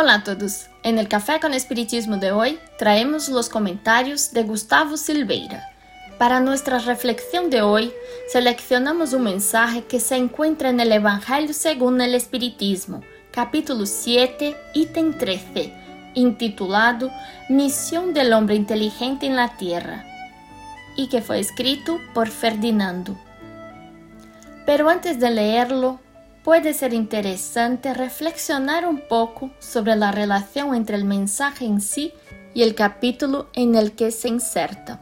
Hola a todos. En el Café con Espiritismo de hoy traemos los comentarios de Gustavo Silveira. Para nuestra reflexión de hoy, seleccionamos un mensaje que se encuentra en el Evangelio según el Espiritismo, capítulo 7, ítem 13, intitulado Misión del hombre inteligente en la Tierra, y que fue escrito por Ferdinando. Pero antes de leerlo, puede ser interesante reflexionar un poco sobre la relación entre el mensaje en sí y el capítulo en el que se inserta.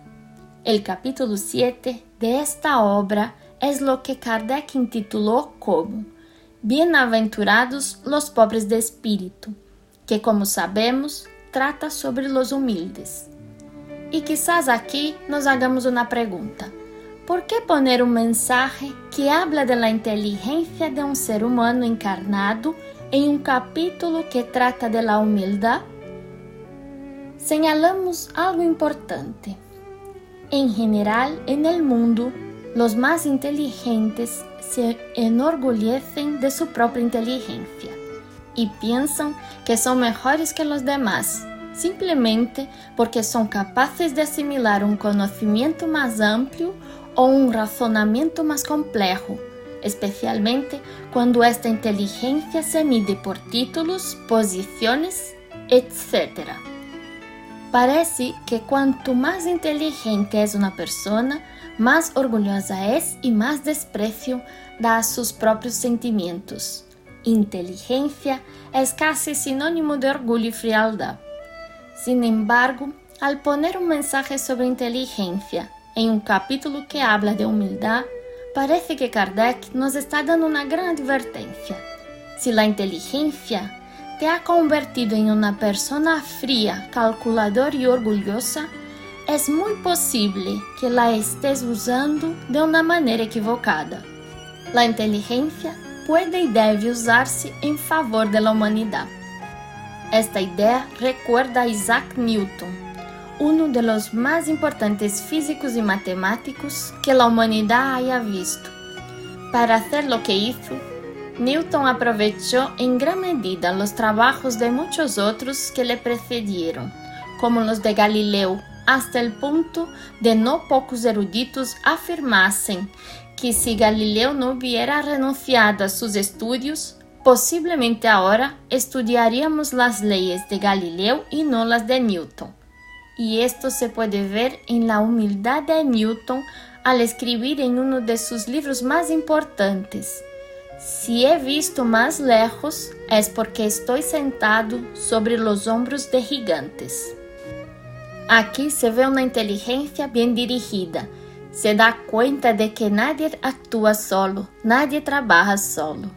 El capítulo 7 de esta obra es lo que Kardec intituló como Bienaventurados los pobres de espíritu, que como sabemos trata sobre los humildes. Y quizás aquí nos hagamos una pregunta. por que poner um mensagem que habla da inteligência de um ser humano encarnado em um capítulo que trata da humildade? Señalamos algo importante. Em geral, el mundo, os mais inteligentes se enorgulhecem de sua própria inteligência e pensam que são melhores que os demais, simplesmente porque são capazes de assimilar um conhecimento mais amplo o un razonamiento más complejo, especialmente cuando esta inteligencia se mide por títulos, posiciones, etc. Parece que cuanto más inteligente es una persona, más orgullosa es y más desprecio da a sus propios sentimientos. Inteligencia es casi sinónimo de orgullo y frialdad. Sin embargo, al poner un mensaje sobre inteligencia em um capítulo que habla de humildade, parece que Kardec nos está dando uma grande advertência. Se a inteligência te ha convertido em uma pessoa fria, calculadora e orgulhosa, é muito possível que la estés usando de uma maneira equivocada. A inteligência pode e deve usar-se em favor da humanidade. Esta ideia recuerda a Isaac Newton, de los más importantes físicos y matemáticos que la humanidad haya visto. Para hacer lo que hizo, Newton aprovechó en gran medida los trabajos de muchos otros que le precedieron, como los de Galileo, hasta el punto de no pocos eruditos afirmasen que si Galileo no hubiera renunciado a sus estudios, posiblemente ahora estudiaríamos las leyes de Galileo y no las de Newton y esto se puede ver en la humildad de Newton al escribir en uno de sus libros más importantes. Si he visto más lejos es porque estoy sentado sobre los hombros de gigantes. Aquí se ve una inteligencia bien dirigida. Se da cuenta de que nadie actúa solo, nadie trabaja solo.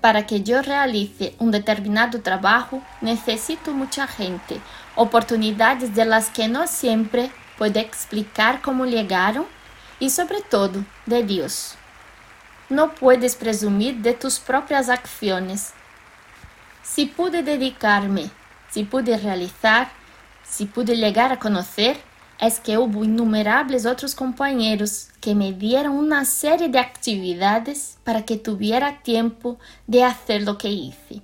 Para que yo realice un determinado trabajo necesito mucha gente, oportunidades de las que no siempre puedo explicar cómo llegaron y sobre todo de Dios. No puedes presumir de tus propias acciones. Si pude dedicarme, si pude realizar, si pude llegar a conocer, es que hubo innumerables otros compañeros que me dieron una serie de actividades para que tuviera tiempo de hacer lo que hice.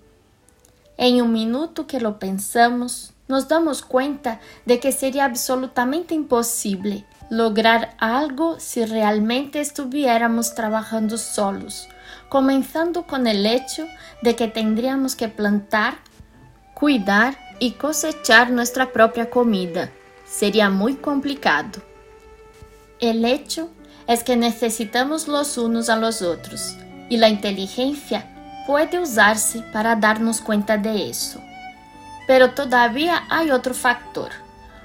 En un minuto que lo pensamos, nos damos cuenta de que sería absolutamente imposible lograr algo si realmente estuviéramos trabajando solos, comenzando con el hecho de que tendríamos que plantar, cuidar y cosechar nuestra propia comida. Sería muy complicado. El hecho es que necesitamos los unos a los otros y la inteligencia puede usarse para darnos cuenta de eso. Pero todavía hay otro factor.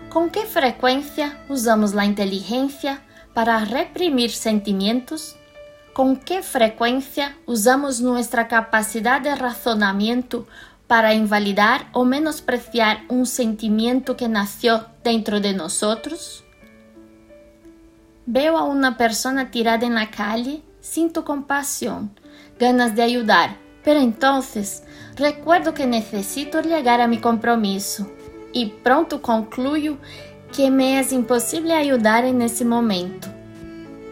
¿Con qué frecuencia usamos la inteligencia para reprimir sentimientos? ¿Con qué frecuencia usamos nuestra capacidad de razonamiento para invalidar o menospreciar un sentimiento que nació dentro de nosotros? Veo a una persona tirada en la calle, siento compasión, ganas de ayudar, pero entonces recuerdo que necesito llegar a mi compromiso y pronto concluyo que me es imposible ayudar en ese momento.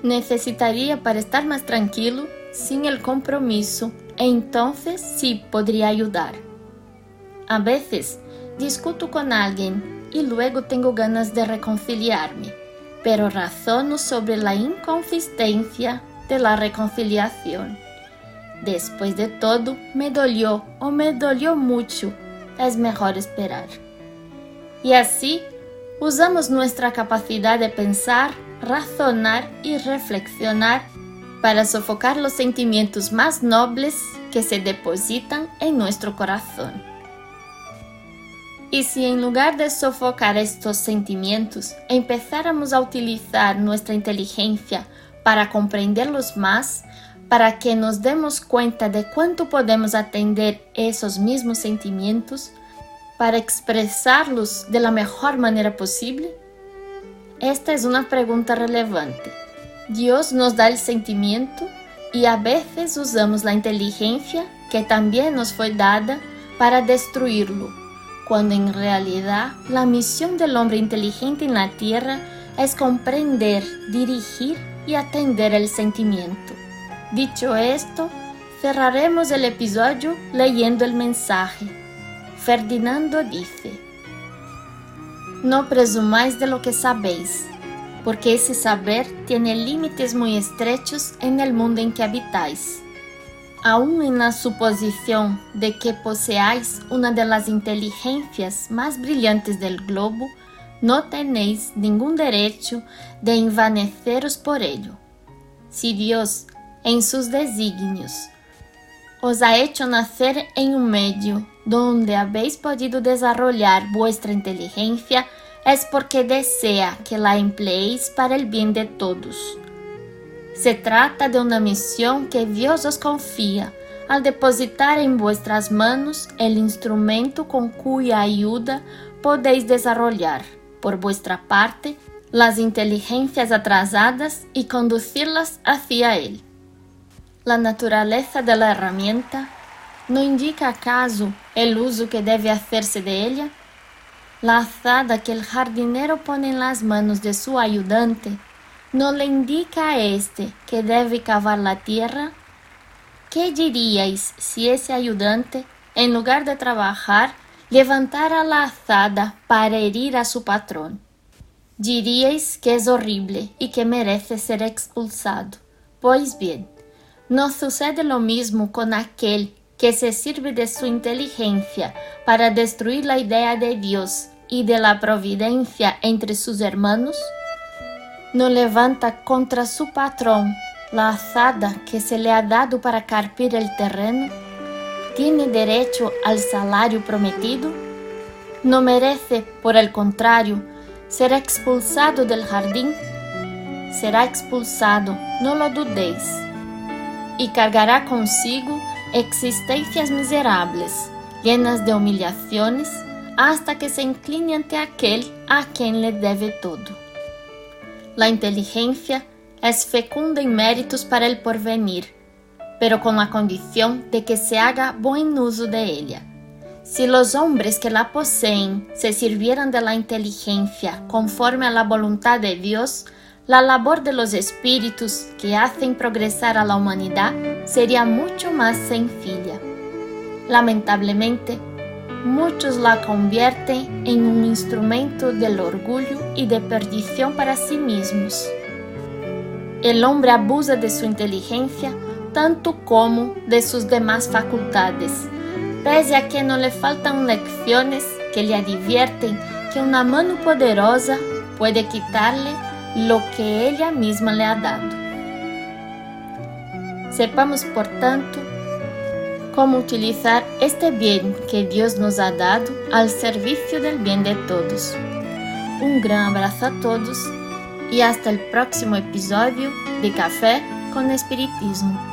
Necesitaría para estar más tranquilo sin el compromiso e entonces sí podría ayudar. A veces discuto con alguien y luego tengo ganas de reconciliarme, pero razono sobre la inconsistencia de la reconciliación. Después de todo, me dolió o me dolió mucho. Es mejor esperar. Y así, usamos nuestra capacidad de pensar, razonar y reflexionar para sofocar los sentimientos más nobles que se depositan en nuestro corazón. Y si en lugar de sofocar estos sentimientos empezáramos a utilizar nuestra inteligencia para comprenderlos más, para que nos demos cuenta de cuánto podemos atender esos mismos sentimientos, para expresarlos de la mejor manera posible? Esta es una pregunta relevante Dios nos da el sentimiento y a veces usamos la inteligencia que también nos fue dada para destruirlo, cuando en realidad la misión del hombre inteligente en la tierra es comprender, dirigir y atender el sentimiento. Dicho esto, cerraremos el episodio leyendo el mensaje. Ferdinando dice, No presumáis de lo que sabéis porque ese saber tiene límites muy estrechos en el mundo en que habitáis. Aún en la suposición de que poseáis una de las inteligencias más brillantes del globo, no tenéis ningún derecho de envaneceros por ello. Si Dios, en sus designios, os ha hecho nacer en un medio donde habéis podido desarrollar vuestra inteligencia, es porque desea que la empleéis para el bien de todos. Se trata de una misión que Dios os confía al depositar en vuestras manos el instrumento con cuya ayuda podéis desarrollar, por vuestra parte, las inteligencias atrasadas y conducirlas hacia Él. La naturaleza de la herramienta no indica acaso el uso que debe hacerse de ella? La azada que el jardinero pone en las manos de su ayudante no le indica a éste que debe cavar la tierra. ¿Qué diríais si ese ayudante, en lugar de trabajar, levantara la azada para herir a su patrón? Diríais que es horrible y que merece ser expulsado. Pues bien, no sucede lo mismo con aquel que se sirve de su inteligencia para destruir la idea de Dios y de la providencia entre sus hermanos? ¿No levanta contra su patrón la azada que se le ha dado para carpir el terreno? ¿Tiene derecho al salario prometido? ¿No merece, por el contrario, ser expulsado del jardín? Será expulsado, no lo dudéis, y cargará consigo existencias miserables, llenas de humillaciones hasta que se incline ante aquel a quien le debe todo. La inteligencia es fecunda en méritos para el porvenir, pero con la condición de que se haga buen uso de ella. Si los hombres que la poseen se sirvieran de la inteligencia conforme a la voluntad de Dios, la labor de los espíritus que hacen progresar a la humanidad sería mucho más sencilla. Lamentablemente, muchos la convierten en un instrumento del orgullo y de perdición para sí mismos. El hombre abusa de su inteligencia tanto como de sus demás facultades, pese a que no le faltan lecciones que le advierten que una mano poderosa puede quitarle lo que ella misma le ha dado. Sepamos, por tanto, cómo utilizar este bien que Dios nos ha dado al servicio del bien de todos. Un gran abrazo a todos y hasta el próximo episodio de Café con Espiritismo.